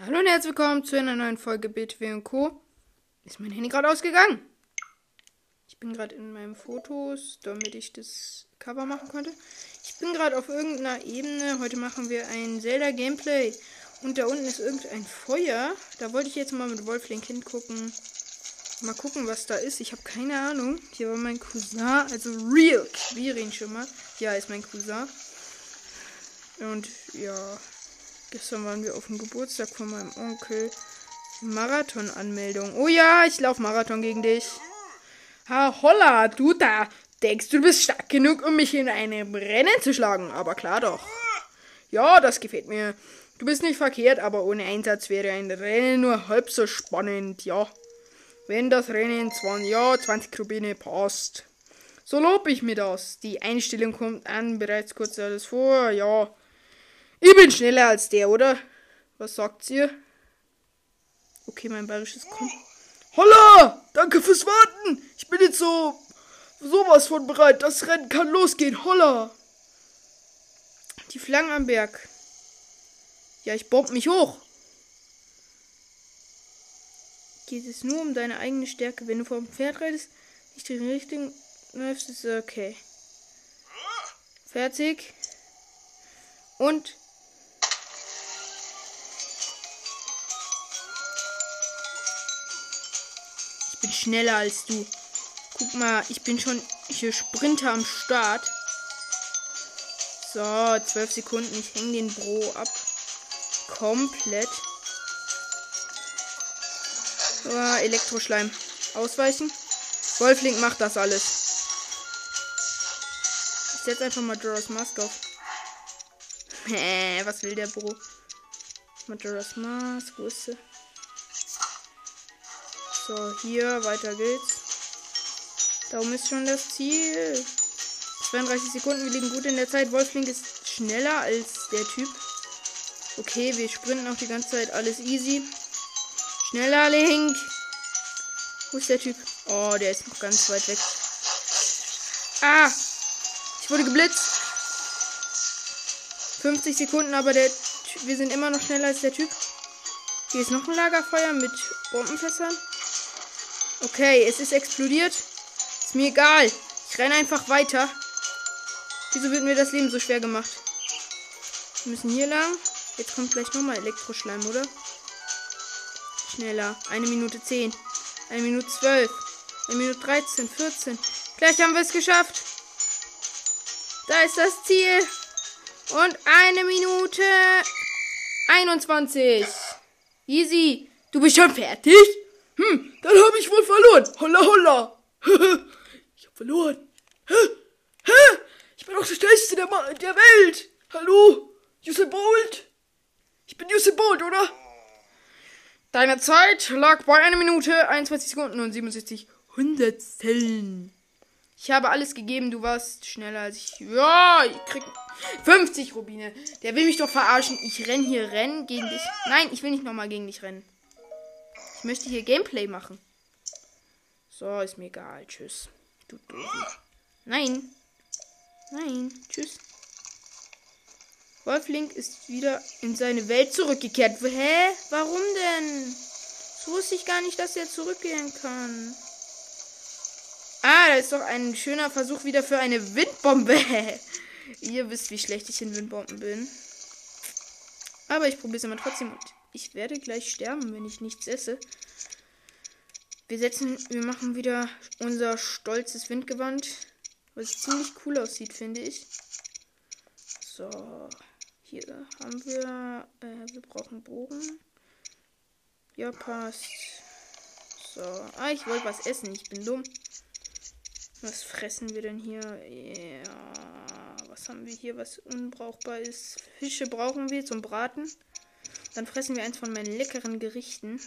Hallo und herzlich willkommen zu einer neuen Folge BTW Co. Ist mein Handy gerade ausgegangen? Ich bin gerade in meinen Fotos, damit ich das Cover machen konnte. Ich bin gerade auf irgendeiner Ebene. Heute machen wir ein Zelda-Gameplay. Und da unten ist irgendein Feuer. Da wollte ich jetzt mal mit Wolflink hingucken. Mal gucken, was da ist. Ich habe keine Ahnung. Hier war mein Cousin, also Real Quirin schon mal. Ja, ist mein Cousin. Und ja, gestern waren wir auf dem Geburtstag von meinem Onkel. Marathon-Anmeldung. Oh ja, ich laufe Marathon gegen dich. Ha, holla, du da. Denkst du, du bist stark genug, um mich in einem Rennen zu schlagen? Aber klar doch. Ja, das gefällt mir. Du bist nicht verkehrt, aber ohne Einsatz wäre ein Rennen nur halb so spannend, ja. Wenn das Rennen 20, ja, 20 Rubine passt. So lob ich mir das. Die Einstellung kommt an, bereits kurz alles vor, ja. Ich bin schneller als der, oder? Was sagt ihr? Okay, mein bayerisches kommt. Holla! Danke fürs Warten! Ich bin jetzt so sowas von bereit. Das Rennen kann losgehen. Holla! Die Flaggen am Berg. Ja, ich bomb mich hoch. Geht es nur um deine eigene Stärke. Wenn du vom Pferd reitest, nicht den richtigen läufst, ist okay. Fertig. Und bin schneller als du. Guck mal, ich bin schon hier Sprinter am Start. So, 12 Sekunden. Ich hänge den Bro ab. Komplett. Oh, Elektroschleim. Ausweichen. Wolflink macht das alles. Ich setze einfach mal Majora's Mask auf. Was will der Bro? Majora's Mask, wo ist sie? So, hier, weiter geht's. Da oben ist schon das Ziel. 32 Sekunden, wir liegen gut in der Zeit. Wolflink ist schneller als der Typ. Okay, wir sprinten auch die ganze Zeit. Alles easy. Schneller, Link. Wo ist der Typ? Oh, der ist noch ganz weit weg. Ah! Ich wurde geblitzt. 50 Sekunden, aber der wir sind immer noch schneller als der Typ. Hier ist noch ein Lagerfeuer mit Bombenfässern. Okay, es ist explodiert. Ist mir egal. Ich renne einfach weiter. Wieso wird mir das Leben so schwer gemacht? Wir müssen hier lang. Jetzt kommt gleich nochmal Elektroschleim, oder? Schneller. Eine Minute zehn. Eine Minute zwölf. Eine Minute 13, 14. Gleich haben wir es geschafft. Da ist das Ziel. Und eine Minute 21. Easy. Du bist schon fertig? Hm, dann habe ich wohl verloren. Holla, holla. ich habe verloren. Hä? Hä? Ich bin doch der Schnellste der, Ma der Welt. Hallo? Usain Bolt? Ich bin Usain Bolt, oder? Deine Zeit lag bei 1 Minute, 21 Sekunden und 67 Hundertsteln. Ich habe alles gegeben, du warst schneller als ich. Ja, ich krieg 50 Rubine. Der will mich doch verarschen. Ich renn hier rennen gegen dich. Nein, ich will nicht nochmal gegen dich rennen. Ich möchte hier Gameplay machen. So, ist mir egal. Tschüss. Du doof. Nein. Nein. Tschüss. Wolflink ist wieder in seine Welt zurückgekehrt. Hä? Warum denn? So wusste ich gar nicht, dass er zurückgehen kann. Ah, da ist doch ein schöner Versuch wieder für eine Windbombe. Ihr wisst, wie schlecht ich in Windbomben bin. Aber ich probiere es immer trotzdem. Und ich werde gleich sterben, wenn ich nichts esse. Wir setzen, wir machen wieder unser stolzes Windgewand. Was ziemlich cool aussieht, finde ich. So. Hier haben wir, äh, wir brauchen Bogen. Ja, passt. So. Ah, ich wollte was essen. Ich bin dumm. Was fressen wir denn hier? Ja. Was haben wir hier, was unbrauchbar ist? Fische brauchen wir zum Braten. Dann fressen wir eins von meinen leckeren Gerichten.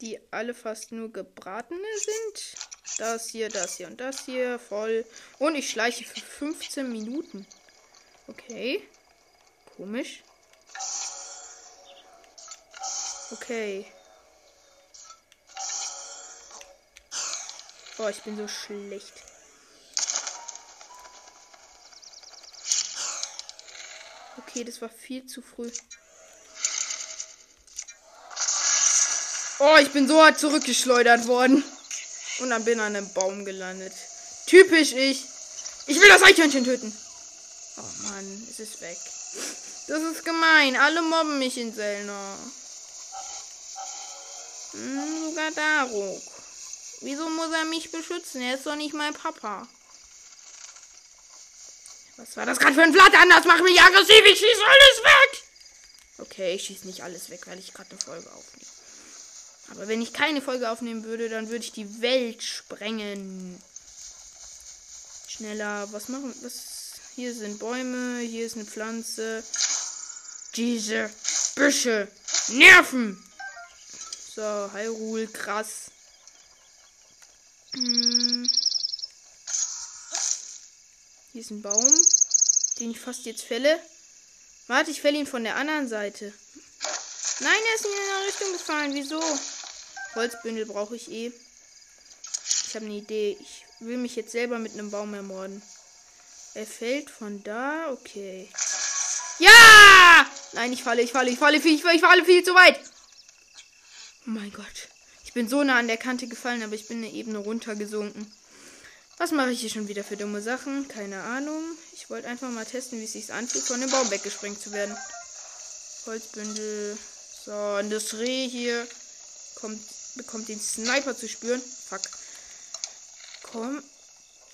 Die alle fast nur gebratene sind. Das hier, das hier und das hier. Voll. Und ich schleiche für 15 Minuten. Okay. Komisch. Okay. Oh, ich bin so schlecht. Okay, das war viel zu früh. Oh, ich bin so hart zurückgeschleudert worden. Und dann bin an einem Baum gelandet. Typisch ich. Ich will das Eichhörnchen töten. Oh Mann, es ist weg. Das ist gemein. Alle mobben mich in Selna. Hm, sogar Daruk. Wieso muss er mich beschützen? Er ist doch nicht mein Papa. Was war das gerade für ein Flattern? Das macht mich aggressiv. Ich schieße alles weg. Okay, ich schieße nicht alles weg, weil ich gerade eine Folge aufnehme. Aber wenn ich keine Folge aufnehmen würde, dann würde ich die Welt sprengen. Schneller. Was machen? Was? Hier sind Bäume. Hier ist eine Pflanze. Diese Büsche nerven. So, Hyrule, krass. Hm. Hier ist ein Baum, den ich fast jetzt fälle. Warte, ich fälle ihn von der anderen Seite. Nein, er ist in eine Richtung gefallen. Wieso? Holzbündel brauche ich eh. Ich habe eine Idee. Ich will mich jetzt selber mit einem Baum ermorden. Er fällt von da. Okay. Ja! Nein, ich falle, ich falle, ich falle viel, ich falle, ich falle viel zu weit. Oh mein Gott. Ich bin so nah an der Kante gefallen, aber ich bin eine Ebene runtergesunken. Was mache ich hier schon wieder für dumme Sachen? Keine Ahnung. Ich wollte einfach mal testen, wie es sich anfühlt, von dem Baum weggesprengt zu werden. Holzbündel. So, und das Reh hier kommt, bekommt den Sniper zu spüren. Fuck. Komm.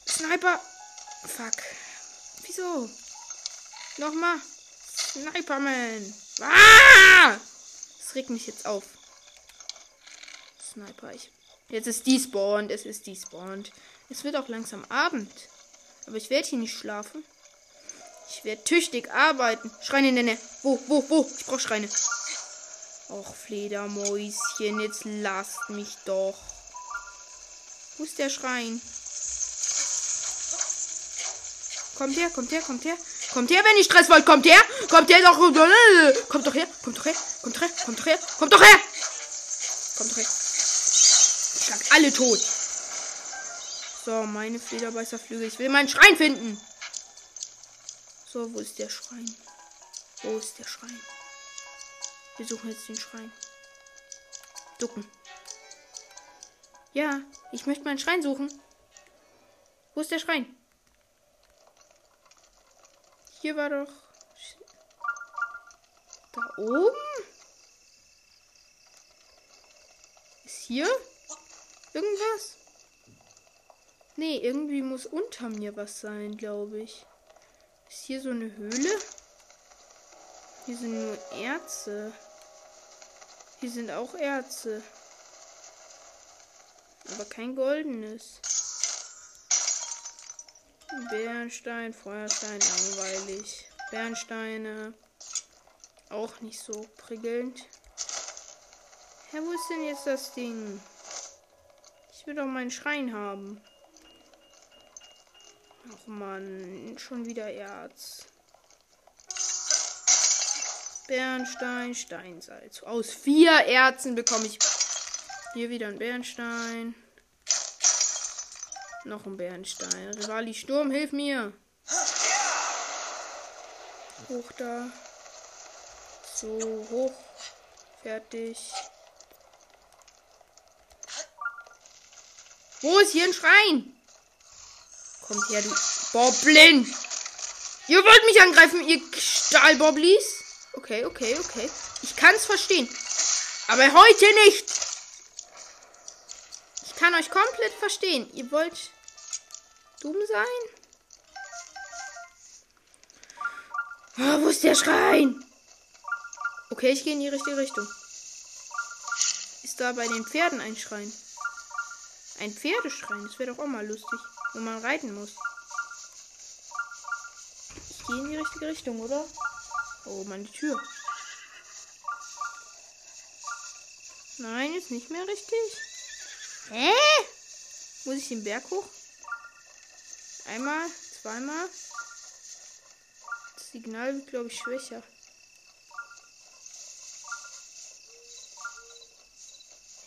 Sniper. Fuck. Wieso? Nochmal. Sniperman. Ah! Das regt mich jetzt auf. Sniper. Ich. Jetzt ist despawned. Es ist despawned. Es wird auch langsam Abend. Aber ich werde hier nicht schlafen. Ich werde tüchtig arbeiten. Schreine Nähe. Wo, wo, wo? Ich brauche Schreine. Och, Fledermäuschen, jetzt lasst mich doch. Wo ist der Schrein? Kommt her, kommt her, kommt her. Kommt her, wenn ihr Stress wollt. Kommt her. Kommt her doch. Kommt doch her. Kommt doch her. Kommt doch her. Kommt doch her. Kommt doch her. Kommt doch her. Ich schlag alle tot. So, meine Flederbeißerflügel. Ich will meinen Schrein finden. So, wo ist der Schrein? Wo ist der Schrein? Wir suchen jetzt den Schrein. Ducken. Ja, ich möchte meinen Schrein suchen. Wo ist der Schrein? Hier war doch. Da oben? Ist hier irgendwas? Nee, irgendwie muss unter mir was sein, glaube ich. Ist hier so eine Höhle? Hier sind nur Erze. Hier sind auch Erze. Aber kein goldenes. Bernstein, Feuerstein, langweilig. Bernsteine. Auch nicht so prickelnd. Hä, wo ist denn jetzt das Ding? Ich will doch meinen Schrein haben. Ach man, schon wieder Erz. Bernstein, Steinsalz. Aus vier Erzen bekomme ich hier wieder ein Bernstein. Noch ein Bernstein. Rivali Sturm, hilf mir. Hoch da. So, hoch. Fertig. Wo ist hier ein Schrein? Kommt her, du Boblin. Ihr wollt mich angreifen, ihr Stahlboblis? Okay, okay, okay. Ich kann es verstehen. Aber heute nicht. Ich kann euch komplett verstehen. Ihr wollt dumm sein? Oh, wo ist der Schrein? Okay, ich gehe in die richtige Richtung. Ist da bei den Pferden ein Schrein? Ein Pferdeschrein, das wäre doch auch mal lustig, wo man reiten muss. Ich gehe in die richtige Richtung, oder? Oh, meine Tür. Nein, ist nicht mehr richtig. Hä? Muss ich den Berg hoch? Einmal, zweimal. Das Signal wird, glaube ich, schwächer.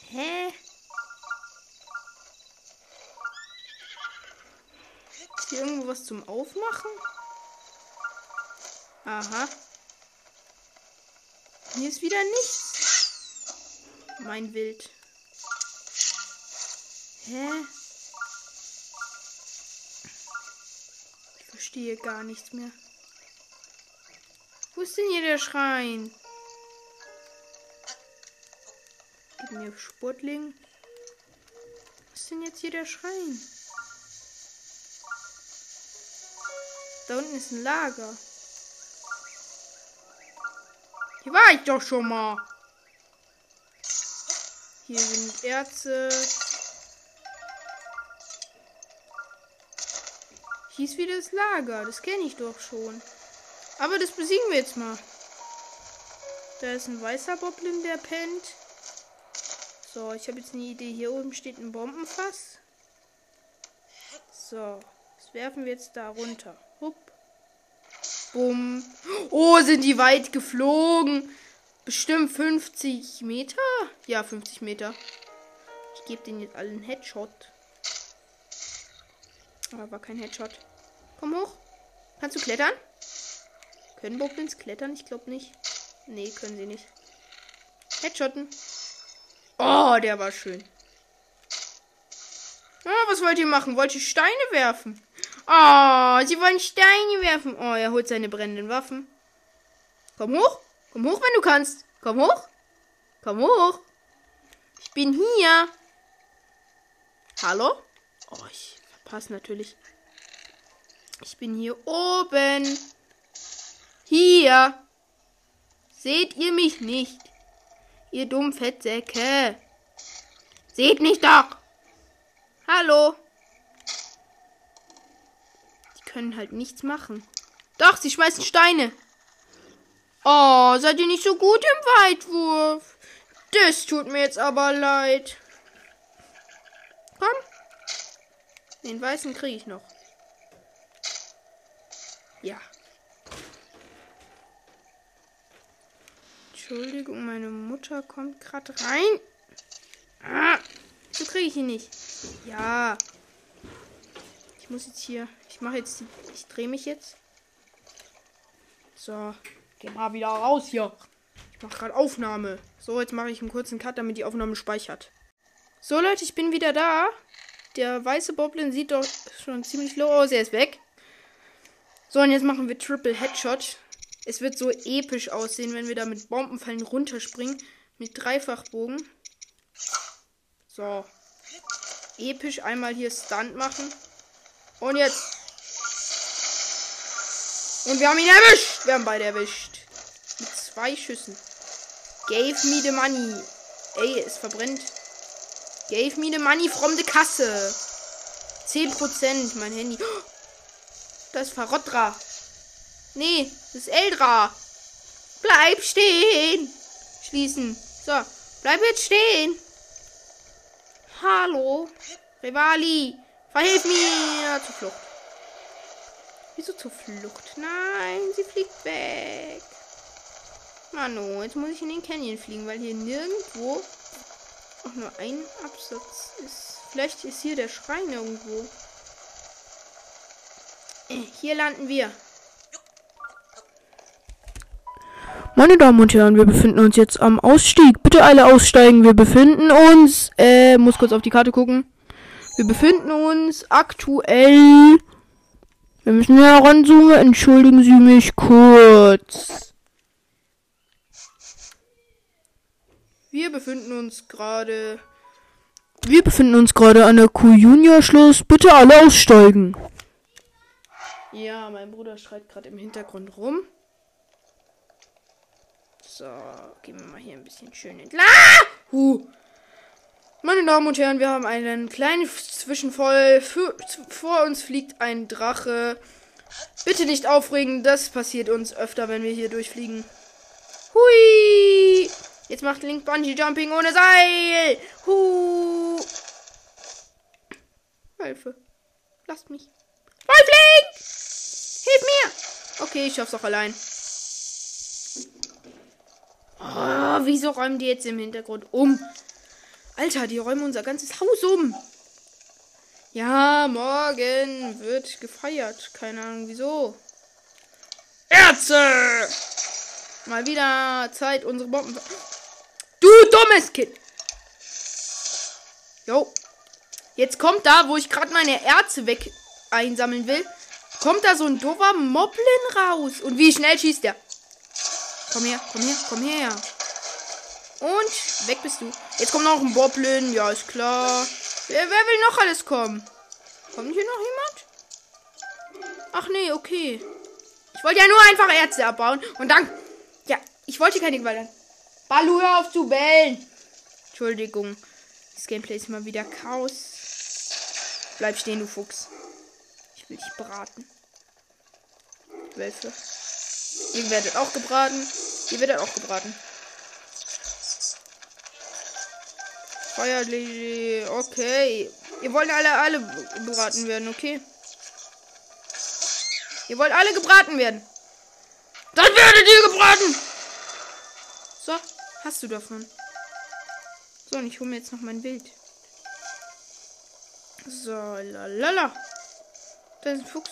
Hä? Ist hier irgendwo was zum Aufmachen? Aha. Hier ist wieder nichts. mein Wild. Hä? Ich verstehe gar nichts mehr. Wo ist denn hier der Schrein? Gib mir Sportling. Was ist denn jetzt hier der Schrein? Da unten ist ein Lager. Hier war ich doch schon mal. Hier sind Erze. Hier ist wieder das Lager. Das kenne ich doch schon. Aber das besiegen wir jetzt mal. Da ist ein weißer Boblin, der pennt. So, ich habe jetzt eine Idee. Hier oben steht ein Bombenfass. So, das werfen wir jetzt da runter. Bumm. Oh, sind die weit geflogen. Bestimmt 50 Meter? Ja, 50 Meter. Ich gebe denen jetzt allen Headshot. Aber war kein Headshot. Komm hoch. Kannst du klettern? Können Boblins klettern? Ich glaube nicht. Nee, können sie nicht. Headshotten. Oh, der war schön. Ah, was wollt ihr machen? Wollt ihr Steine werfen? Oh, sie wollen Steine werfen. Oh, er holt seine brennenden Waffen. Komm hoch. Komm hoch, wenn du kannst. Komm hoch. Komm hoch. Ich bin hier. Hallo? Oh, ich verpasse natürlich. Ich bin hier oben. Hier. Seht ihr mich nicht? Ihr Dummfettsäcke. Seht nicht doch. Hallo. Können halt nichts machen. Doch, sie schmeißen Steine. Oh, seid ihr nicht so gut im Weitwurf? Das tut mir jetzt aber leid. Komm. Den weißen kriege ich noch. Ja. Entschuldigung, meine Mutter kommt gerade rein. Ah, so kriege ich ihn nicht. Ja. Ich muss jetzt hier. Ich mache jetzt. Die, ich drehe mich jetzt. So. Geh mal wieder raus hier. Ich mache gerade Aufnahme. So, jetzt mache ich einen kurzen Cut, damit die Aufnahme speichert. So, Leute, ich bin wieder da. Der weiße Boblin sieht doch schon ziemlich low aus. Er ist weg. So, und jetzt machen wir Triple Headshot. Es wird so episch aussehen, wenn wir da mit Bombenfallen runterspringen. Mit Dreifachbogen. So. Episch einmal hier Stunt machen. Und jetzt. Und wir haben ihn erwischt. Wir haben beide erwischt. Mit zwei Schüssen. Gave me the money. Ey, es verbrennt. Gave me the money from the Kasse. 10% mein Handy. Das ist Farotra. Nee, das ist Eldra. Bleib stehen. Schließen. So, bleib jetzt stehen. Hallo. Rivali. Verhilf mir zur Flucht. Wieso zur Flucht? Nein, sie fliegt weg. Mano, jetzt muss ich in den Canyon fliegen, weil hier nirgendwo auch nur ein Absatz ist. Vielleicht ist hier der Schrein irgendwo. Äh, hier landen wir. Meine Damen und Herren, wir befinden uns jetzt am Ausstieg. Bitte alle aussteigen. Wir befinden uns, äh, muss kurz auf die Karte gucken. Wir befinden uns aktuell. Wir müssen heranzoomen. Entschuldigen Sie mich kurz. Wir befinden uns gerade. Wir befinden uns gerade an der Q-Junior-Schluss. Bitte alle aussteigen. Ja, mein Bruder schreit gerade im Hintergrund rum. So, gehen wir mal hier ein bisschen schön entlang. Huh. Meine Damen und Herren, wir haben einen kleinen Zwischenfall. Für, vor uns fliegt ein Drache. Bitte nicht aufregen, das passiert uns öfter, wenn wir hier durchfliegen. Hui! Jetzt macht Link Bungee Jumping ohne Seil. Hu! Hilfe. Lasst mich. Wolfling! Hilf mir! Okay, ich schaff's auch allein. Oh, wieso räumen die jetzt im Hintergrund um? Alter, die räumen unser ganzes Haus um. Ja, morgen wird gefeiert. Keine Ahnung wieso. Ärzte! Mal wieder Zeit, unsere Bomben. Du dummes Kind! Jo. Jetzt kommt da, wo ich gerade meine Erze weg einsammeln will, kommt da so ein doofer Moblin raus. Und wie schnell schießt der? Komm her, komm her, komm her. Und weg bist du. Jetzt kommt noch ein Boblin. Ja, ist klar. Wer, wer will noch alles kommen? Kommt hier noch jemand? Ach nee, okay. Ich wollte ja nur einfach Ärzte abbauen. Und dann. Ja, ich wollte keine Gewalt. Balu, hör auf zu bellen. Entschuldigung. Das Gameplay ist mal wieder Chaos. Bleib stehen, du Fuchs. Ich will dich braten. Wölfe. Ihr werdet auch gebraten. Ihr werdet auch gebraten. Feuerlily. Okay. Ihr wollt alle, alle gebraten werden, okay? Ihr wollt alle gebraten werden. Dann werdet ihr gebraten! So, hast du davon. So, und ich hole mir jetzt noch mein Bild. So, lalala. Da ist ein Fuchs.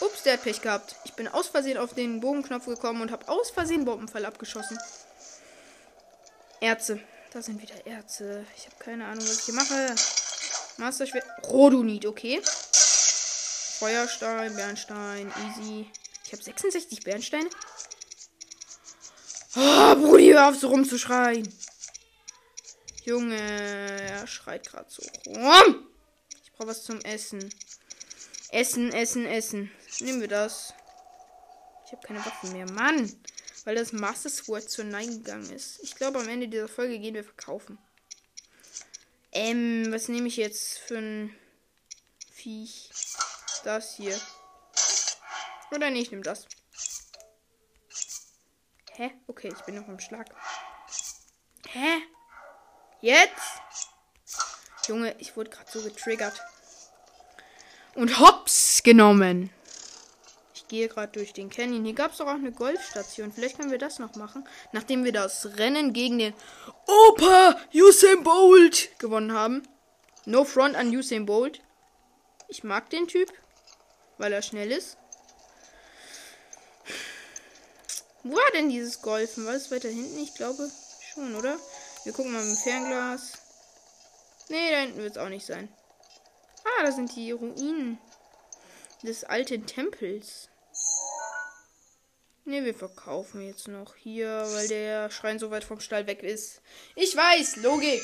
Ups, der hat Pech gehabt. Ich bin aus Versehen auf den Bogenknopf gekommen und habe aus Versehen Bombenfall abgeschossen. Erze. Da sind wieder Erze. Ich habe keine Ahnung, was ich hier mache. Masterschwert. Rodonit, okay. Feuerstein, Bernstein, easy. Ich habe 66 Bernsteine. Oh, Brudi, hör auf so rumzuschreien. Junge, er schreit gerade so rum. Ich brauche was zum Essen. Essen, Essen, Essen. Nehmen wir das. Ich habe keine Waffen mehr. Mann. Weil das Master Sword zur Neige gegangen ist. Ich glaube, am Ende dieser Folge gehen wir verkaufen. Ähm, was nehme ich jetzt für ein Viech? Das hier. Oder nee, ich nehme das. Hä? Okay, ich bin noch im Schlag. Hä? Jetzt? Junge, ich wurde gerade so getriggert. Und hops genommen. Gehe gerade durch den Canyon. Hier gab es doch auch eine Golfstation. Vielleicht können wir das noch machen. Nachdem wir das Rennen gegen den Opa Usain Bolt gewonnen haben. No front an Usain Bolt. Ich mag den Typ, weil er schnell ist. Wo war denn dieses Golfen? War es weiter hinten? Ich glaube schon, oder? Wir gucken mal mit dem Fernglas. Nee, da hinten wird es auch nicht sein. Ah, da sind die Ruinen des alten Tempels. Ne, wir verkaufen jetzt noch hier, weil der Schrein so weit vom Stall weg ist. Ich weiß, Logik.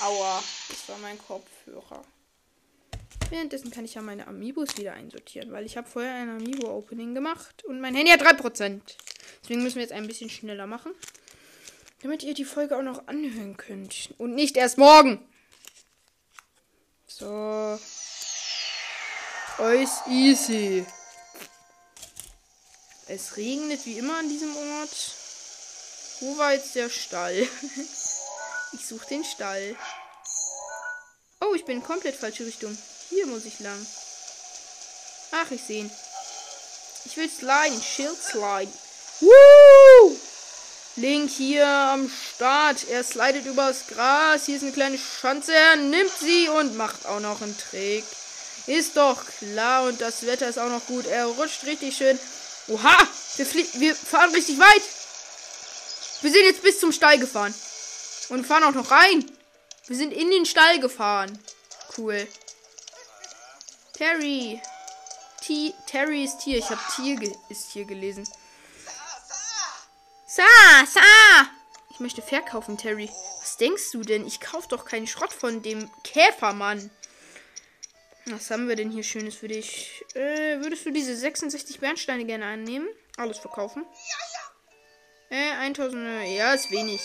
Aua, das war mein Kopfhörer. Währenddessen kann ich ja meine Amiibos wieder einsortieren, weil ich habe vorher ein Amiibo-Opening gemacht und mein Handy hat 3%. Deswegen müssen wir jetzt ein bisschen schneller machen. Damit ihr die Folge auch noch anhören könnt. Und nicht erst morgen. So. Alles easy. Es regnet wie immer an diesem Ort. Wo war jetzt der Stall? ich suche den Stall. Oh, ich bin komplett falsche Richtung. Hier muss ich lang. Ach, ich sehe ihn. Ich will sliden. Shield slide. Woo! Link hier am Start. Er slidet übers Gras. Hier ist eine kleine Schanze. Er nimmt sie und macht auch noch einen Trick. Ist doch klar. Und das Wetter ist auch noch gut. Er rutscht richtig schön. Oha! Wir, wir fahren richtig weit. Wir sind jetzt bis zum Stall gefahren. Und fahren auch noch rein. Wir sind in den Stall gefahren. Cool. Terry. T Terry ist Tier. Ich habe Tier ist Tier gelesen. Sa, sa. Ich möchte verkaufen, Terry. Was denkst du denn? Ich kauf doch keinen Schrott von dem Käfermann. Was haben wir denn hier Schönes für dich? Äh, würdest du diese 66 Bernsteine gerne annehmen? Alles verkaufen? Äh, 1000, äh, ja, ist wenig.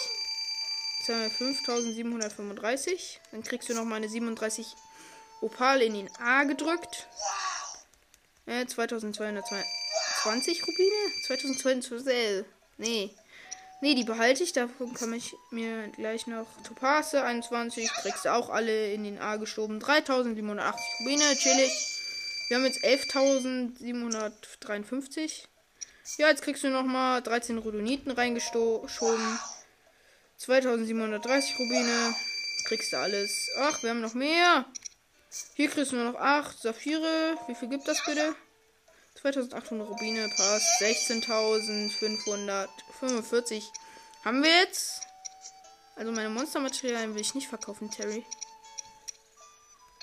Jetzt haben wir 5735. Dann kriegst du noch mal eine 37 Opal in den A gedrückt. Äh, 2220 Rubine? 2220. Nee. Nee, die behalte ich. Davon kann ich mir gleich noch Topase 21. Kriegst du auch alle in den A geschoben. 3780 Rubine. Chillig. Wir haben jetzt 11.753. Ja, jetzt kriegst du noch mal 13 Rhodoniten reingeschoben. 2730 Rubine. Kriegst du alles. Ach, wir haben noch mehr. Hier kriegst du nur noch 8 Saphire. Wie viel gibt das bitte? 2800 Rubine passt. 16.545 haben wir jetzt. Also meine Monstermaterialien will ich nicht verkaufen, Terry.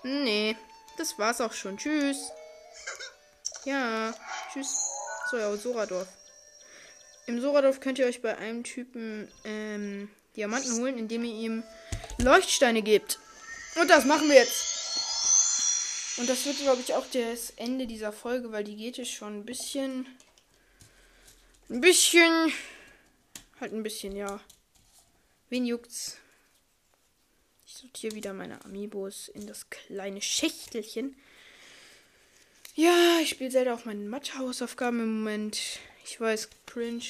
Nee, das war's auch schon. Tschüss. Ja, tschüss. So, ja, Soradorf. Im Soradorf könnt ihr euch bei einem Typen ähm, Diamanten holen, indem ihr ihm Leuchtsteine gebt. Und das machen wir jetzt. Und das wird, glaube ich, auch das Ende dieser Folge, weil die geht jetzt schon ein bisschen. Ein bisschen. Halt ein bisschen, ja. Wen juckt's? Ich sortiere wieder meine Amiibos in das kleine Schächtelchen. Ja, ich spiele selber auch meine Mathe-Hausaufgaben im Moment. Ich weiß, cringe.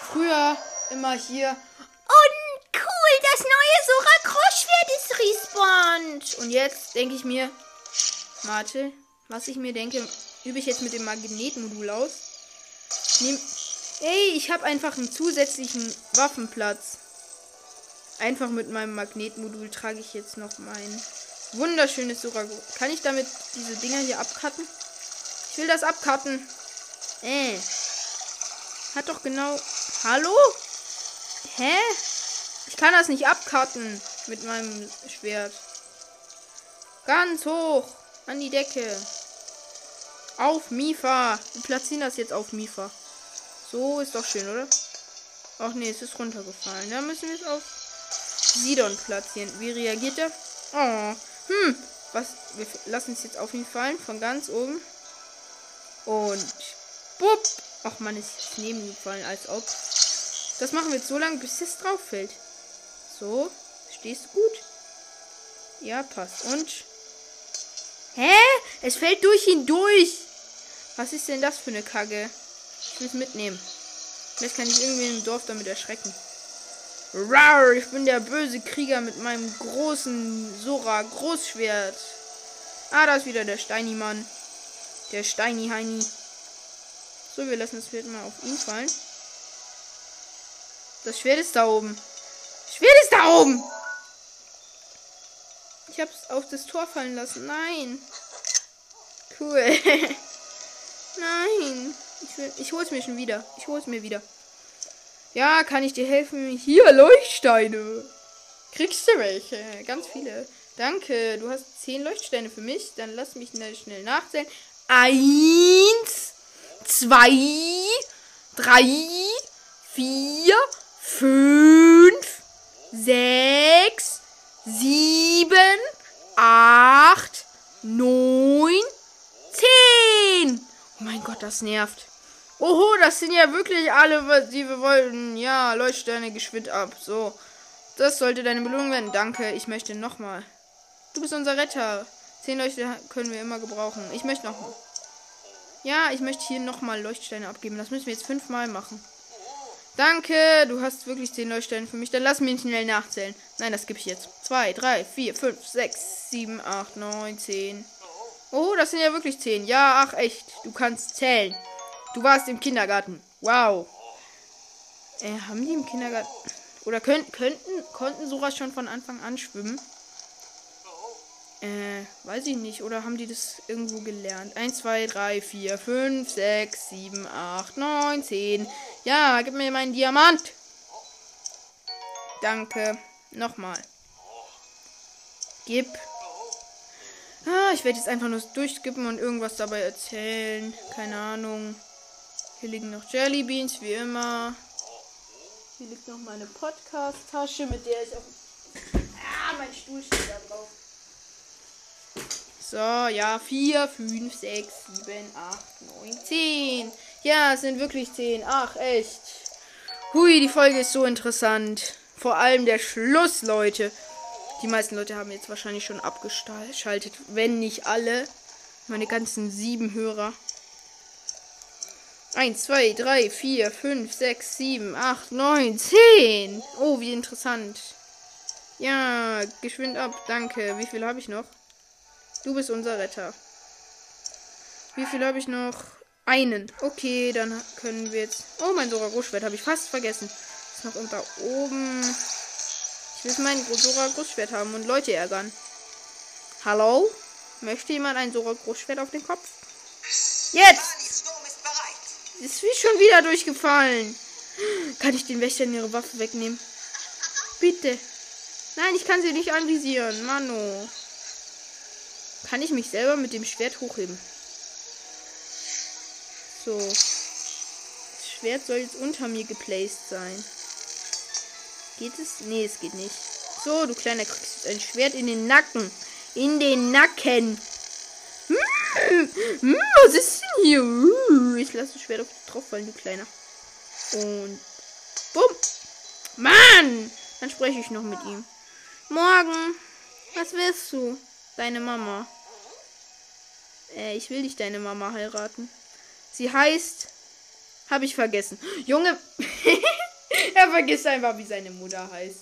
Früher immer hier. Das neue Sora Großschwert ist respawned. Und jetzt denke ich mir, warte, was ich mir denke, übe ich jetzt mit dem Magnetmodul aus. Nehm, ey, ich habe einfach einen zusätzlichen Waffenplatz. Einfach mit meinem Magnetmodul trage ich jetzt noch mein wunderschönes Sora. Kann ich damit diese Dinger hier abcutten? Ich will das abcutten. Äh. Hat doch genau. Hallo? Hä? Ich kann das nicht abcutten mit meinem Schwert. Ganz hoch. An die Decke. Auf Mifa. Wir platzieren das jetzt auf Mifa. So ist doch schön, oder? Ach nee, es ist runtergefallen. Da müssen wir es auf Sidon platzieren. Wie reagiert er? Oh. Hm. Was? Wir lassen es jetzt auf ihn fallen. Von ganz oben. Und. Bupp. Ach man, ist jetzt neben ihm gefallen, als ob. Das machen wir jetzt so lange, bis es drauf fällt. So. Stehst du gut? Ja, passt. Und. Hä? Es fällt durch ihn durch. Was ist denn das für eine Kacke? Ich will es mitnehmen. Vielleicht kann ich irgendwie im Dorf damit erschrecken. Rar, ich bin der böse Krieger mit meinem großen Sora Großschwert. Ah, da ist wieder der Steini-Mann. Der Steini-Heini. So, wir lassen das Schwert mal auf ihn fallen. Das Schwert ist da oben. Schwert ist da oben! Ich hab's auf das Tor fallen lassen. Nein. Cool. Nein. Ich, will, ich hol's mir schon wieder. Ich hol's mir wieder. Ja, kann ich dir helfen? Hier, Leuchtsteine. Kriegst du welche? Ganz viele. Danke. Du hast zehn Leuchtsteine für mich. Dann lass mich schnell nachzählen. Eins, zwei, drei, vier, fünf, sechs, sieben, acht, neun, zehn. Oh mein Gott, das nervt. Oho, das sind ja wirklich alle, die wir wollten. Ja, Leuchtsterne geschwind ab. So. Das sollte deine Belohnung werden. Danke. Ich möchte nochmal. Du bist unser Retter. Zehn Leuchtsteine können wir immer gebrauchen. Ich möchte nochmal. Ja, ich möchte hier nochmal Leuchtsteine abgeben. Das müssen wir jetzt fünfmal machen. Danke, du hast wirklich zehn Leuchtsteine für mich. Dann lass mich schnell nachzählen. Nein, das gebe ich jetzt. Zwei, drei, vier, fünf, sechs, sieben, acht, neun, zehn. Oh, das sind ja wirklich zehn. Ja, ach echt. Du kannst zählen. Du warst im Kindergarten. Wow. Äh, haben die im Kindergarten. Oder können, könnten, konnten Sora schon von Anfang an schwimmen? Äh, weiß ich nicht. Oder haben die das irgendwo gelernt? 1, 2, 3, 4, 5, 6, 7, 8, 9, 10. Ja, gib mir meinen Diamant. Danke. Nochmal. Gib. Ah, ich werde jetzt einfach nur durchskippen und irgendwas dabei erzählen. Keine Ahnung. Hier liegen noch Jellybeans, wie immer. Hier liegt noch meine Podcast-Tasche, mit der ich auf. Ah, mein Stuhl steht da drauf. So, ja, 4, 5, 6, 7, 8, 9, 10. Ja, es sind wirklich 10. Ach, echt. Hui, die Folge ist so interessant. Vor allem der Schluss, Leute. Die meisten Leute haben jetzt wahrscheinlich schon abgeschaltet, wenn nicht alle. Meine ganzen sieben Hörer. 1, 2, 3, 4, 5, 6, 7, 8, 9, 10. Oh, wie interessant. Ja, geschwind ab. Danke. Wie viel habe ich noch? Du bist unser Retter. Wie viel habe ich noch? Einen. Okay, dann können wir jetzt. Oh, mein Sora Großschwert habe ich fast vergessen. Ist noch unter oben. Ich will mein Sora Großschwert haben und Leute ärgern. Hallo? Möchte jemand ein Sora Großschwert auf den Kopf? Jetzt! Ist wie schon wieder durchgefallen. Kann ich den Wächtern ihre Waffe wegnehmen? Bitte. Nein, ich kann sie nicht anvisieren. Mano. Kann ich mich selber mit dem Schwert hochheben? So. Das Schwert soll jetzt unter mir geplaced sein. Geht es? Nee, es geht nicht. So, du kleiner kriegst jetzt ein Schwert in den Nacken. In den Nacken. Hm, hm, was ist denn hier? Uh, ich lasse das Schwert auf drauf fallen, du kleiner. Und bumm. Mann! Dann spreche ich noch mit ihm. Morgen. Was willst du? Deine Mama. Äh, ich will nicht deine Mama heiraten. Sie heißt. Habe ich vergessen. Junge. er vergisst einfach, wie seine Mutter heißt.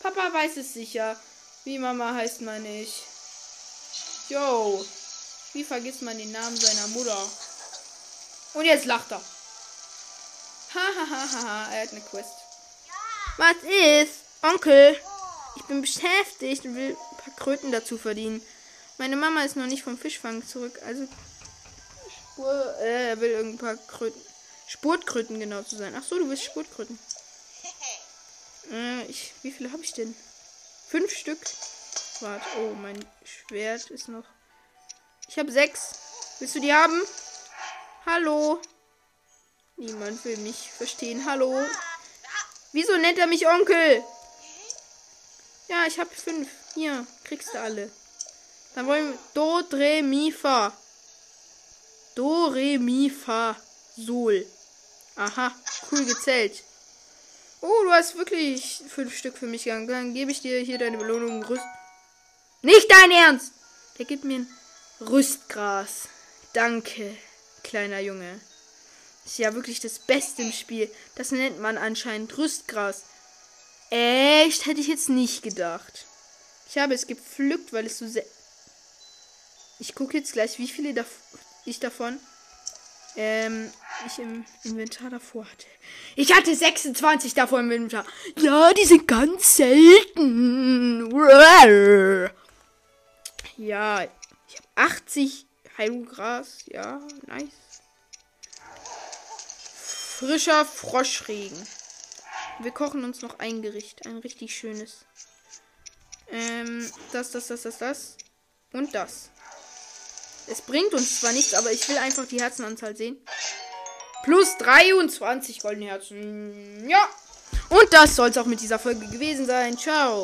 Papa weiß es sicher. Wie Mama heißt man nicht. Yo. Wie vergisst man den Namen seiner Mutter? Und jetzt lacht er. Hahaha, er hat eine Quest. Was ist? Onkel, ich bin beschäftigt und will ein paar Kröten dazu verdienen. Meine Mama ist noch nicht vom Fischfang zurück, also Spur, äh, er will irgendein paar Kröten. Spurtkröten genau zu sein. Ach so, du willst Spurtkröten. Äh, ich, wie viele habe ich denn? Fünf Stück. Warte, oh, mein Schwert ist noch. Ich habe sechs. Willst du die haben? Hallo? Niemand will mich verstehen. Hallo? Wieso nennt er mich Onkel? Ja, ich habe fünf. Hier, kriegst du alle. Dann wollen wir Do, Re, Mi, Fa. Do, Re, Mi, Fa, Sol. Aha, cool gezählt. Oh, du hast wirklich fünf Stück für mich gegangen. Dann gebe ich dir hier deine Belohnung. Rüst. Nicht dein Ernst! Der gibt mir ein Rüstgras. Danke, kleiner Junge. Ist ja wirklich das Beste im Spiel. Das nennt man anscheinend Rüstgras. Echt? Hätte ich jetzt nicht gedacht. Ich habe es gepflückt, weil es so sehr. Ich gucke jetzt gleich, wie viele dav ich davon ähm, ich im Inventar davor hatte. Ich hatte 26 davon im Inventar. Ja, die sind ganz selten. Ja, ich habe 80 Heilgras. Ja, nice. Frischer Froschregen. Wir kochen uns noch ein Gericht. Ein richtig schönes. Ähm, das, das, das, das, das. Und das. Es bringt uns zwar nichts, aber ich will einfach die Herzenanzahl sehen. Plus 23 goldene Herzen. Ja. Und das soll es auch mit dieser Folge gewesen sein. Ciao.